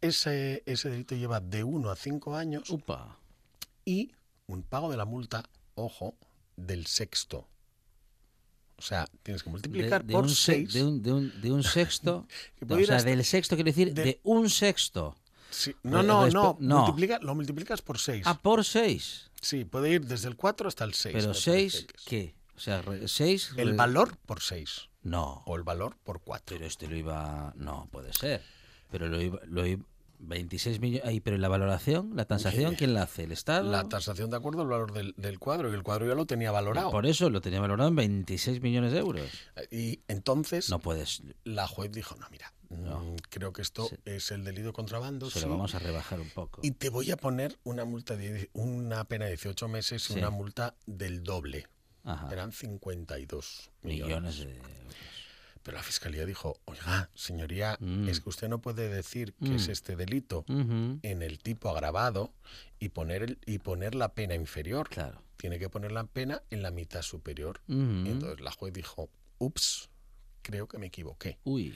ese, ese delito lleva de uno a cinco años y un pago de la multa, ojo, del sexto. O sea, tienes que multiplicar por 6. De un, de, un, de un sexto. *laughs* o sea, del sexto quiere decir de, un sexto. No, no, no, Multiplica, lo multiplicas por 6. Ah, por 6. Sí, puede ir desde el 4 hasta el 6. Pero 6, ¿qué? O sea, 6. El valor por 6. No. O el valor por 4. Pero este lo iba. No, puede ser. Pero lo iba, lo iba, 26 millones. Pero la valoración, la tasación, ¿quién la hace? ¿El Estado? La tasación de acuerdo al valor del, cuadro, y el cuadro ya lo tenía valorado. Por eso lo tenía valorado en 26 millones de euros. Y entonces. No puedes. La juez dijo: No, mira, mm, creo que esto es el delito de contrabando. Se lo vamos a rebajar un poco. Y te voy a poner una multa de una pena de 18 meses y una multa del doble. Eran 52 millones. millones de euros. Pero la fiscalía dijo, oiga, señoría, Mm. es que usted no puede decir que es Mm. este delito en el tipo agravado y poner, el- y poner la pena inferior. Claro. Tiene que poner la pena en la mitad superior. Y entonces la juez dijo, ups, creo que me equivoqué. Uy.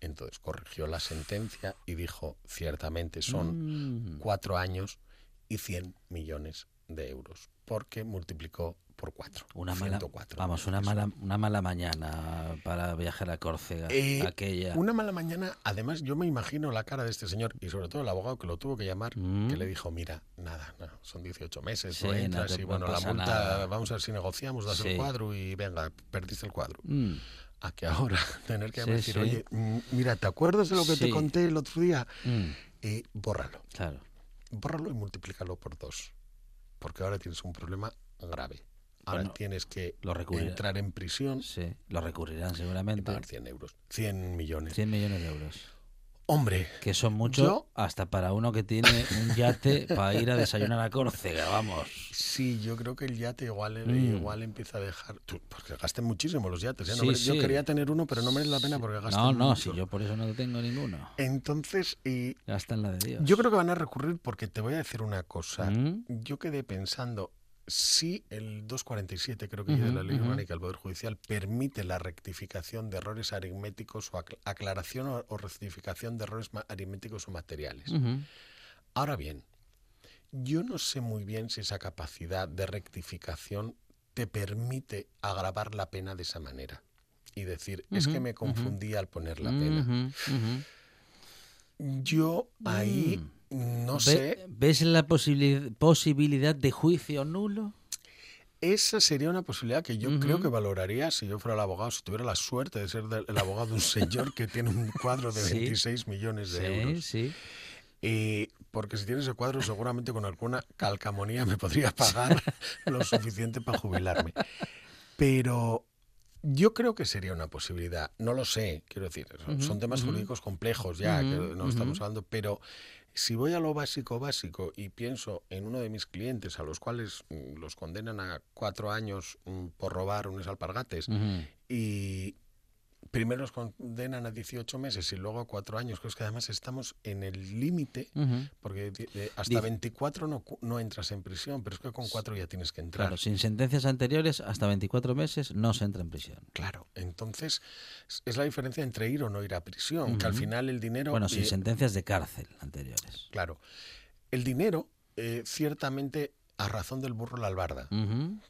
Entonces corrigió la sentencia y dijo, ciertamente son Mm. cuatro años y 100 millones de euros, porque multiplicó por cuatro. Una mala, 104 vamos, una mala, una mala mañana para viajar a Córcega. Eh, aquella. Una mala mañana, además yo me imagino la cara de este señor y sobre todo el abogado que lo tuvo que llamar, Mm. que le dijo, mira, nada, no, son 18 meses, Sí, no no entras te- y no bueno, la multa, nada". vamos a ver si negociamos, das Sí. el cuadro y venga, perdiste el cuadro. Mm. A que ahora *laughs* tener que Sí, decir, sí. oye, mm, mira, ¿te acuerdas de lo que te conté el otro día? Mm. Eh, bórralo, Claro. bórralo y multiplícalo por dos, porque ahora tienes un problema grave. Ahora Bueno, tienes que lo entrar en prisión Sí, lo recurrirán y seguramente. pagar 100 euros, 100 millones. 100 millones de euros. Hombre, Que son muchos Yo- hasta para uno que tiene un yate *laughs* para ir a desayunar a Córcega, vamos. Sí, yo creo que el yate igual, eh, Mm. igual empieza a dejar. porque gasten muchísimo los yates. ¿eh? No Sí, mere- Yo sí. quería tener uno, pero no merece la pena porque gastan No, no, mucho. si yo por eso no tengo ninguno. Entonces, y Gastan la de Dios. yo creo que van a recurrir porque te voy a decir una cosa. Mm. Yo quedé pensando, si el 247, creo que ya de la ley orgánica del Poder Judicial, permite la rectificación de errores aritméticos o acl- aclaración o, o rectificación de errores aritméticos o materiales. Ahora bien, yo no sé muy bien si esa capacidad de rectificación te permite agravar la pena de esa manera. Y decir, es que me confundí al poner la pena. Yo ahí no sé, ¿Ves la posibili- posibilidad de juicio nulo? esa sería una posibilidad que yo creo que valoraría si yo fuera el abogado, si tuviera la suerte de ser el abogado de un señor que tiene un cuadro de *laughs* Sí. 26 millones de Sí, euros. sí. Y porque si tienes ese cuadro, seguramente con alguna calcamonía me podría pagar *laughs* lo suficiente para jubilarme. Pero yo creo que sería una posibilidad. No lo sé, quiero decir. Son, temas jurídicos complejos ya, que no estamos hablando, pero si voy a lo básico, básico, y pienso en uno de mis clientes a los cuales mm, los condenan a cuatro años mm, por robar unos alpargates, y primero los condenan a 18 meses y luego a cuatro años, creo que además estamos en el límite porque de- hasta Dice- 24 no, no entras en prisión, pero es que con cuatro ya tienes que entrar. Claro, sin sentencias anteriores, hasta 24 meses no se entra en prisión. Claro, entonces es- la diferencia entre ir o no ir a prisión, que al final el dinero... Bueno, sin eh, sentencias de cárcel anteriores. Claro, el dinero eh, ciertamente a razón del burro la albarda.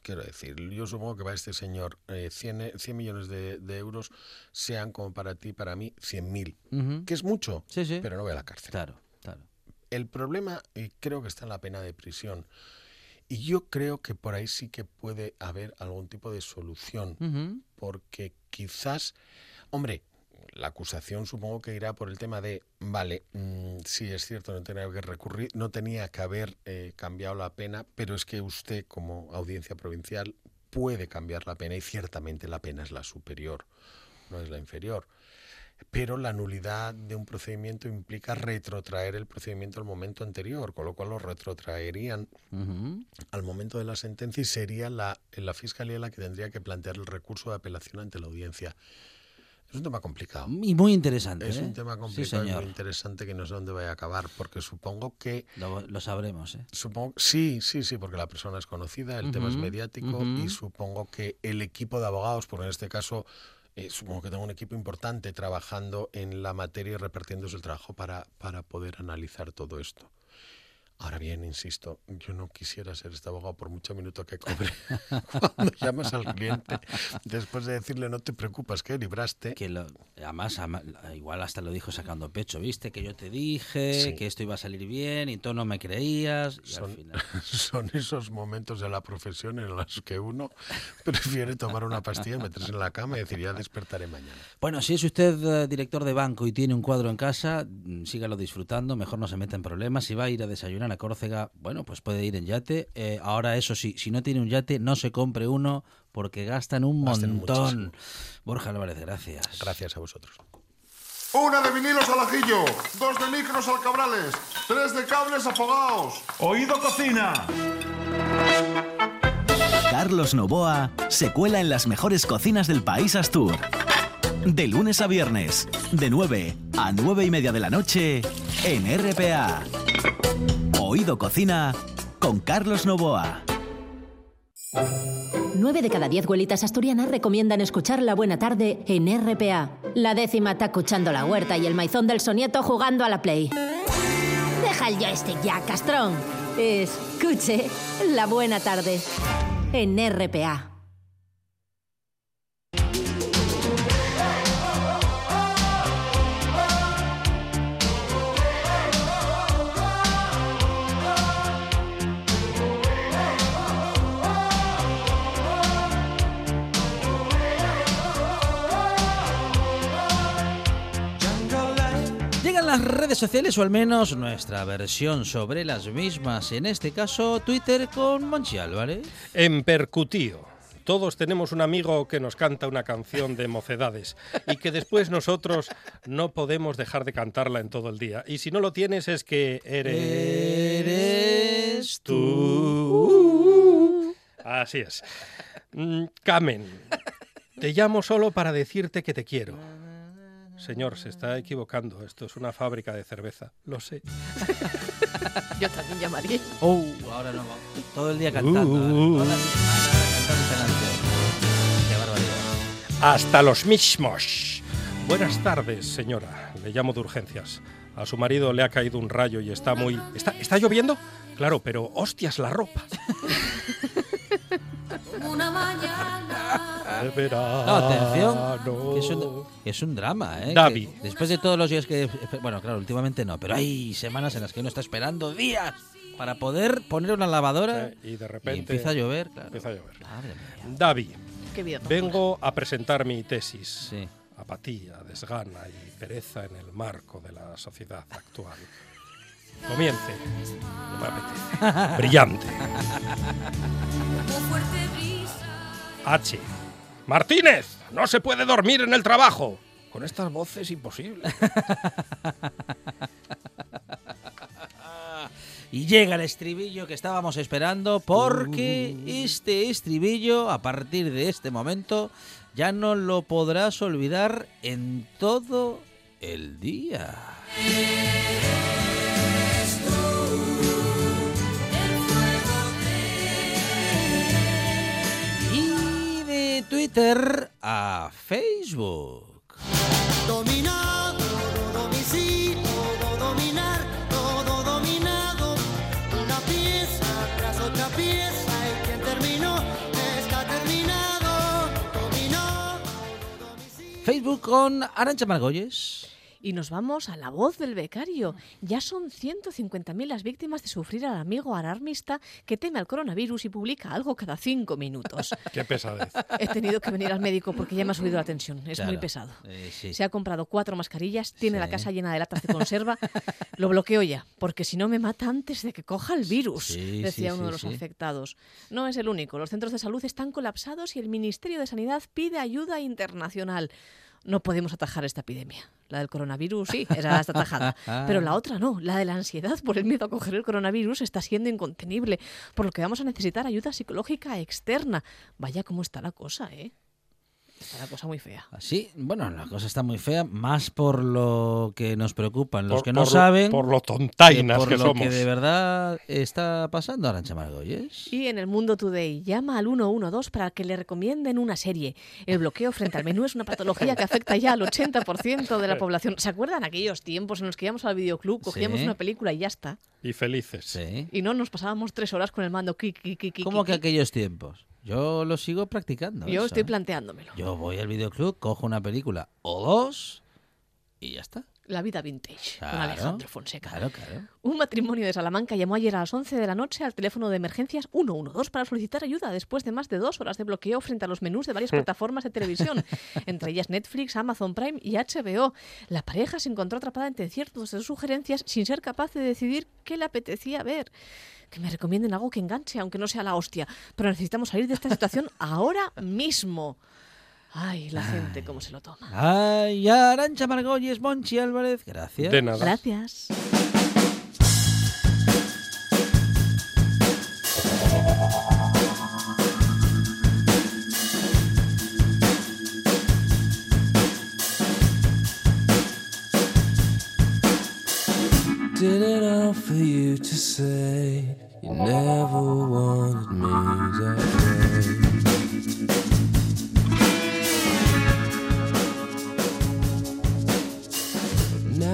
Quiero decir, yo supongo que para este señor eh, 100, e- 100 millones de, de euros sean como para ti, para mí, 100 mil. Que es mucho, Sí, sí. pero no voy a la cárcel. Claro, claro. El problema y creo que está en la pena de prisión. Y yo creo que por ahí sí que puede haber algún tipo de solución, porque quizás, hombre, la acusación supongo que irá por el tema de, vale, mm, sí es cierto, no tenía que recurrir, no tenía que haber eh, cambiado la pena, pero es que usted como audiencia provincial puede cambiar la pena y ciertamente la pena es la superior, no es la inferior. Pero la nulidad de un procedimiento implica retrotraer el procedimiento al momento anterior, con lo cual lo retrotraerían al momento de la sentencia y sería la, la fiscalía la que tendría que plantear el recurso de apelación ante la audiencia. Es un tema complicado. Y muy interesante. Es ¿eh? un tema Sí, complicado y muy interesante que no sé dónde vaya a acabar, porque supongo que Lo, lo sabremos, ¿eh? Supongo, sí, sí, sí, porque la persona es conocida, el tema es mediático y supongo que el equipo de abogados, porque en este caso eh, supongo que tengo un equipo importante trabajando en la materia y repartiéndose el trabajo para, para poder analizar todo esto. Ahora bien, insisto, yo no quisiera ser este abogado por mucho minuto que cobre *laughs* cuando llamas al cliente después de decirle no te preocupes que libraste. Que lo, además, igual hasta lo dijo sacando pecho, ¿viste? Que yo te dije Sí. que esto iba a salir bien y tú no me creías. Y al Son, final. *laughs* son esos momentos de la profesión en los que uno prefiere tomar una pastilla, meterse en la cama y decir ya despertaré mañana. Bueno, si es usted eh, director de banco y tiene un cuadro en casa, mm, sígalo disfrutando, mejor no se meta en problemas. Si va a ir a desayunar a Córcega, bueno, pues puede ir en yate. Eh, ahora, eso sí, si no tiene un yate, no se compre uno porque gastan un Gastan montón. muchísimo. Borja Álvarez, gracias. Gracias a vosotros. Una de vinilos al ajillo, dos de micros al cabrales, tres de cables afogados. Oído cocina. Carlos Novoa se cuela en las mejores cocinas del país Astur. De lunes a viernes, de 9 a 9 y media de la noche, en RPA. Oído Cocina con Carlos Novoa. 9 de cada 10 huelitas asturianas recomiendan escuchar La Buena Tarde en RPA. La décima está escuchando la huerta y el maizón del sonieto jugando a la Play. Deja el joystick ya, castrón. Escuche La Buena Tarde en RPA. Las redes sociales, o al menos nuestra versión sobre las mismas, en este caso Twitter con Monchi Álvarez. En Percutío. Todos tenemos un amigo que nos canta una canción de mocedades y que después nosotros no podemos dejar de cantarla en todo el día. Y si no lo tienes es que eres tú. Así es. Mm, Camen, te llamo solo para decirte que te quiero. Señor, se está equivocando. Esto es una fábrica de cerveza. Lo sé. *laughs* Yo también llamaría. Oh, ahora no vamos. Todo el día cantando. Uh. Cantando. Qué barbaridad. Hasta los mismos. Buenas tardes, señora. Le llamo de urgencias. A su marido le ha caído un rayo y está muy... ¿Está, ¿está lloviendo? Claro, pero hostias la ropa. *laughs* *laughs* De verano. No, atención, que es un, es un drama, ¿eh? Davi. Que después de todos los días que... Bueno, claro, últimamente no, pero hay semanas en las que uno está esperando días para poder poner una lavadora Eh, y de repente... y empieza a llover, claro. Empieza a llover. Madre mía. Davi, Qué bien. vengo a presentar mi tesis. Sí. Apatía, desgana y pereza en el marco de la sociedad actual. Comience. No me apetece. *laughs* Brillante. H. Martínez, no se puede dormir en el trabajo. Con estas voces imposible. *laughs* Y llega el estribillo que estábamos esperando porque este estribillo, a partir de este momento, ya no lo podrás olvidar en todo el día. Twitter a Facebook. Dominado, todo domicilio, todo dominar, todo dominado. Una pieza tras otra pieza y quien terminó está terminado. Dominó, Facebook con Arancha Margolles. Y nos vamos a la voz del becario. Ya son 150.000 las víctimas de sufrir al amigo alarmista que teme al coronavirus y publica algo cada cinco minutos. *laughs* Qué pesadez. He tenido que venir al médico porque ya me ha subido la tensión. Es muy pesado. eh, sí. Se ha comprado cuatro mascarillas, tiene la casa llena de latas de conserva. *laughs* Lo bloqueo ya, porque si no me mata antes de que coja el virus, Sí, decía sí, uno de los sí. afectados. No es el único. Los centros de salud están colapsados y el Ministerio de Sanidad pide ayuda internacional. No podemos atajar esta epidemia. La del coronavirus, sí, esa está *laughs* atajada. Pero la otra no. La de la ansiedad por el miedo a coger el coronavirus está siendo incontenible, por lo que vamos a necesitar ayuda psicológica externa. Vaya cómo está la cosa, ¿eh? Está la cosa muy fea. Sí, bueno, la cosa está muy fea, más por lo que nos preocupan los Por- que no por- saben. por lo tontainas por que lo somos. que de verdad está pasando, Arancha Margolles. Y en el Mundo Today llama al 112 para que le recomienden una serie. El bloqueo frente al menú es una patología que afecta ya al 80% de la población. ¿Se acuerdan aquellos tiempos en los que íbamos al videoclub, cogíamos Sí. una película y ya está? Y felices. Sí. Y no nos pasábamos tres horas con el mando. Ki, ki, ki, ki, ¿Cómo que aquellos tiempos? Yo lo sigo practicando. Yo eso. estoy planteándomelo. Yo voy al videoclub, cojo una película o dos y ya está. La vida vintage con Alejandro Fonseca. Claro, claro. Un matrimonio de Salamanca llamó ayer a las 11 de la noche al teléfono de emergencias 112 para solicitar ayuda después de más de dos horas de bloqueo frente a los menús de varias plataformas de televisión, *laughs* entre ellas Netflix, Amazon Prime y HBO. La pareja se encontró atrapada entre ciertos de sus sugerencias sin ser capaz de decidir qué le apetecía ver. Que me recomienden algo que enganche, aunque no sea la hostia. Pero necesitamos salir de esta situación ahora mismo. Ay, la gente, cómo se lo toma. Ay, Arancha Margolles, Monchi Álvarez, gracias. Gracias.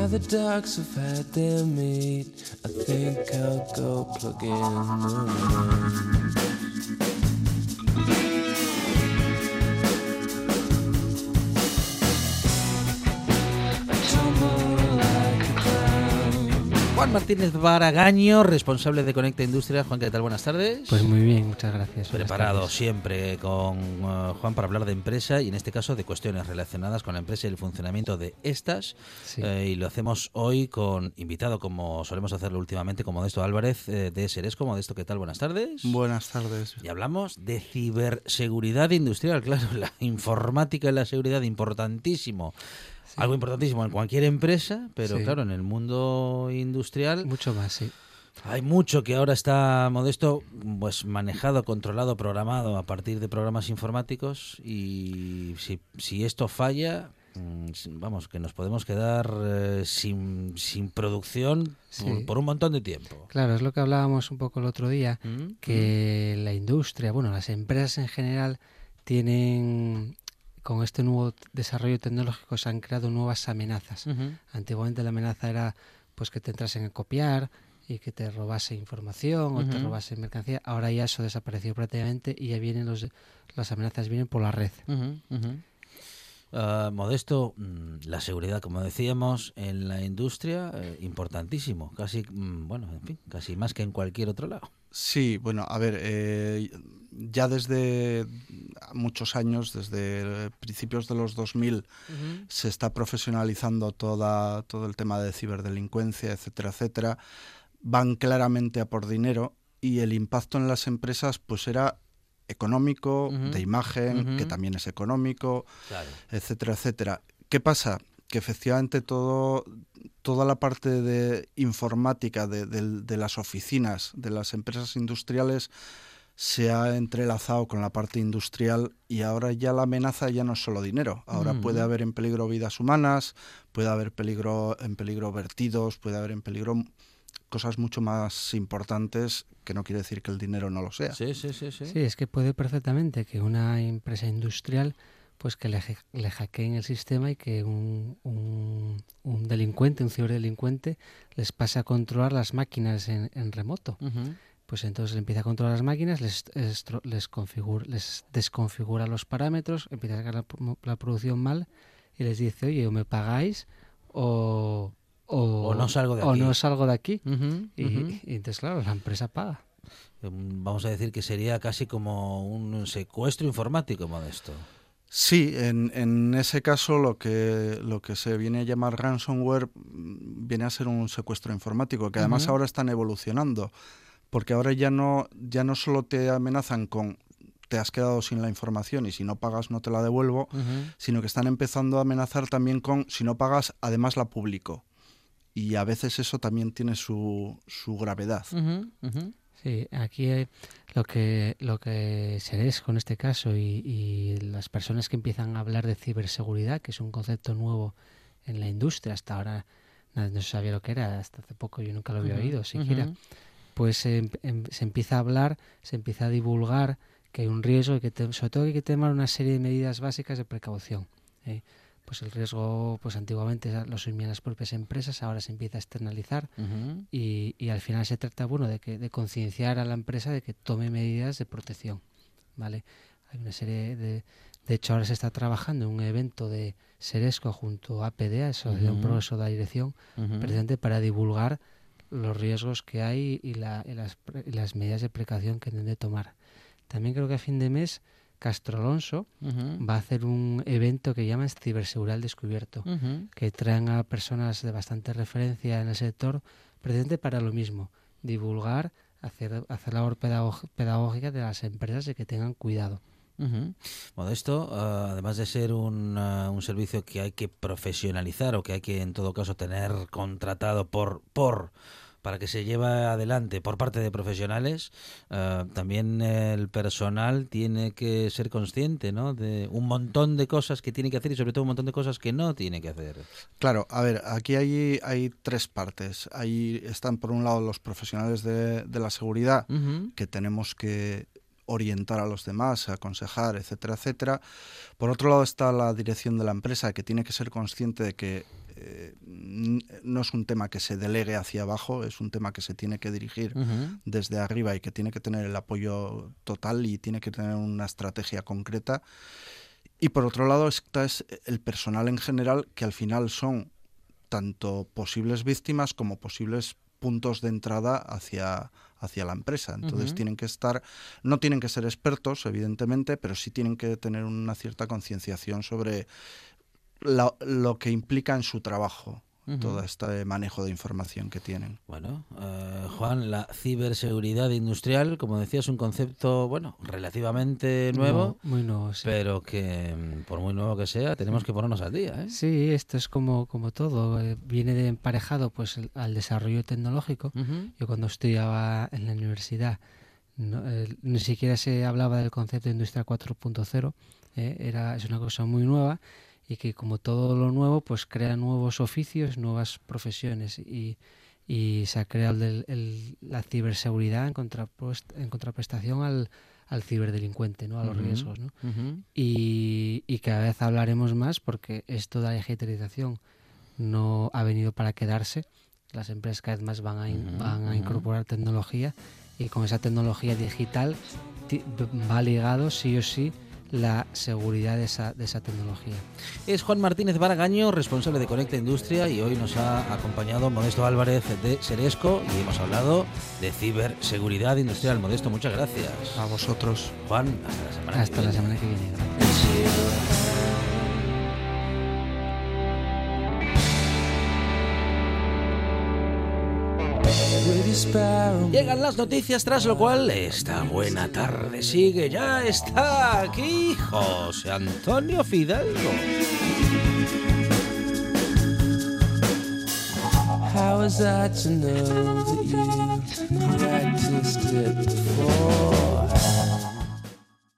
The ducks have had their meat. I think I'll go plug in the rain. Juan Martínez Baragaño, responsable de Conecta Industria. Juan, ¿qué tal? Buenas tardes. Pues muy bien, muchas gracias. Preparado siempre con uh, Juan para hablar de empresa y en este caso de cuestiones relacionadas con la empresa y el funcionamiento de estas. Sí. Eh, y lo hacemos hoy con invitado, como solemos hacerlo últimamente, con Modesto Álvarez eh, de Seresco. Modesto, ¿qué tal? Buenas tardes. Buenas tardes. Y hablamos de ciberseguridad industrial. *laughs* Claro, la informática y la seguridad, importantísimo. Algo importantísimo en cualquier empresa, pero Sí. claro, en el mundo industrial Mucho más, sí. hay mucho que ahora está modesto, pues manejado, controlado, programado a partir de programas informáticos y si, si esto falla, mm, vamos, que nos podemos quedar eh, sin, sin producción Sí. por, por un montón de tiempo. Claro, es lo que hablábamos un poco el otro día, Mm, que la industria, bueno, las empresas en general tienen, con este nuevo desarrollo tecnológico, se han creado nuevas amenazas. Antiguamente la amenaza era pues que te entrasen a copiar y que te robase información o te robase mercancía. Ahora ya eso desapareció prácticamente y ya vienen los, las amenazas vienen por la red. Ah, Modesto, mm, la seguridad, como decíamos, en la industria, eh, importantísimo, casi, mm, bueno, en fin, casi más que en cualquier otro lado. Sí, bueno, a ver, eh, ya desde muchos años, desde principios de los 2000, se está profesionalizando toda, todo el tema de ciberdelincuencia, etcétera, etcétera. Van claramente a por dinero y el impacto en las empresas pues era económico, de imagen, que también es económico, Claro. etcétera, etcétera. ¿Qué pasa? Que efectivamente todo, toda la parte de informática de, del- de las oficinas, de las empresas industriales, se ha entrelazado con la parte industrial y ahora ya la amenaza ya no es solo dinero. Ahora Ujú. puede haber en peligro vidas humanas, puede haber peligro en peligro vertidos, puede haber en peligro cosas mucho más importantes que no quiere decir que el dinero no lo sea. Sí, sí, sí, sí. Sí, es que puede perfectamente que una empresa industrial pues que le, le hackeen el sistema y que un, un, un delincuente, un ciberdelincuente, les pase a controlar las máquinas en, en remoto. Pues entonces empieza a controlar las máquinas, les, configura, les desconfigura los parámetros, empieza a sacar la, la producción mal y les dice, oye, o me pagáis o, o, O no salgo de o aquí". no salgo de aquí. Y, entonces, claro, la empresa paga. Mm, Vamos a decir que sería casi como un secuestro informático, Modesto. Sí, en, en ese caso lo que, lo que se viene a llamar ransomware mm, viene a ser un secuestro informático, que además ahora están evolucionando, porque ahora ya no, ya no solo te amenazan con te has quedado sin la información y si no pagas no te la devuelvo, sino que están empezando a amenazar también con si no pagas además la publico. Y a veces eso también tiene su, su gravedad. Sí, aquí eh, lo que lo que se con este caso y, y las personas que empiezan a hablar de ciberseguridad, que es un concepto nuevo en la industria, hasta ahora nadie no se sabía lo que era, hasta hace poco yo nunca lo había oído siquiera, pues se, em- se empieza a hablar, se empieza a divulgar que hay un riesgo y que te- sobre todo hay que tomar una serie de medidas básicas de precaución. ¿eh? Pues el riesgo, pues antiguamente lo asumían las propias empresas, ahora se empieza a externalizar y, y al final se trata bueno de que de concienciar a la empresa de que tome medidas de protección vale hay una serie de de hecho ahora se está trabajando en un evento de Seresco junto a PDA Asociación Ujú. Progreso de la Dirección Ujú. precisamente para divulgar los riesgos que hay y, la- y las, y las medidas de precaución que deben de tomar también creo que a fin de mes Castro Alonso va a hacer un evento que llaman Ciberseguridad al Descubierto que traen a personas de bastante referencia en el sector, precisamente para lo mismo, divulgar, hacer, hacer labor pedagógica de las empresas de que tengan cuidado. Ujú. Modesto, ah, además de ser un, ah, un servicio que hay que profesionalizar o que hay que en todo caso tener contratado por por para que se lleve adelante por parte de profesionales, eh, también el personal tiene que ser consciente ¿no? de un montón de cosas que tiene que hacer y sobre todo un montón de cosas que no tiene que hacer. Claro, a ver, aquí hay, hay tres partes. Ahí están por un lado los profesionales de, la seguridad, que tenemos que orientar a los demás, aconsejar, etcétera, etcétera. Por otro lado está la dirección de la empresa, que tiene que ser consciente de que eh, no es un tema que se delegue hacia abajo, es un tema que se tiene que dirigir desde arriba y que tiene que tener el apoyo total y tiene que tener una estrategia concreta. Y por otro lado está es el personal en general, que al final son tanto posibles víctimas como posibles puntos de entrada hacia, hacia la empresa. Entonces tienen que estar, no tienen que ser expertos, evidentemente, pero sí tienen que tener una cierta concienciación sobre lo que implica en su trabajo todo este manejo de información que tienen. Bueno, eh, Juan, la ciberseguridad industrial, como decía, es un concepto, bueno, relativamente nuevo, muy nuevo, pero que mm, por muy nuevo que sea, tenemos que ponernos al día. ¿eh? Sí, esto es como, como todo, eh, viene de emparejado pues al desarrollo tecnológico. Yo cuando estudiaba en la universidad ni siquiera se hablaba del concepto de industria 4.0, era es una cosa muy nueva y que como todo lo nuevo pues crea nuevos oficios, nuevas profesiones y, y se ha creado el, la ciberseguridad en, en contraprestación al, al ciberdelincuente, ¿no? a los riesgos. ¿no? y, y, cada vez hablaremos más porque esto de la digitalización no ha venido para quedarse. Las empresas cada vez más van a, van a incorporar tecnología y con esa tecnología digital va ligado sí o sí la seguridad de esa, de esa tecnología. Es Juan Martínez Baragaño, responsable de Conecta Industria, y hoy nos ha acompañado Modesto Álvarez de Seresco y hemos hablado de ciberseguridad industrial. Modesto, muchas gracias. A vosotros. Juan, hasta la semana hasta la semana que viene. Llegan las noticias, tras lo cual esta buena tarde sigue. Ya está aquí José Antonio Fidalgo. How was I to know that you practiced it before?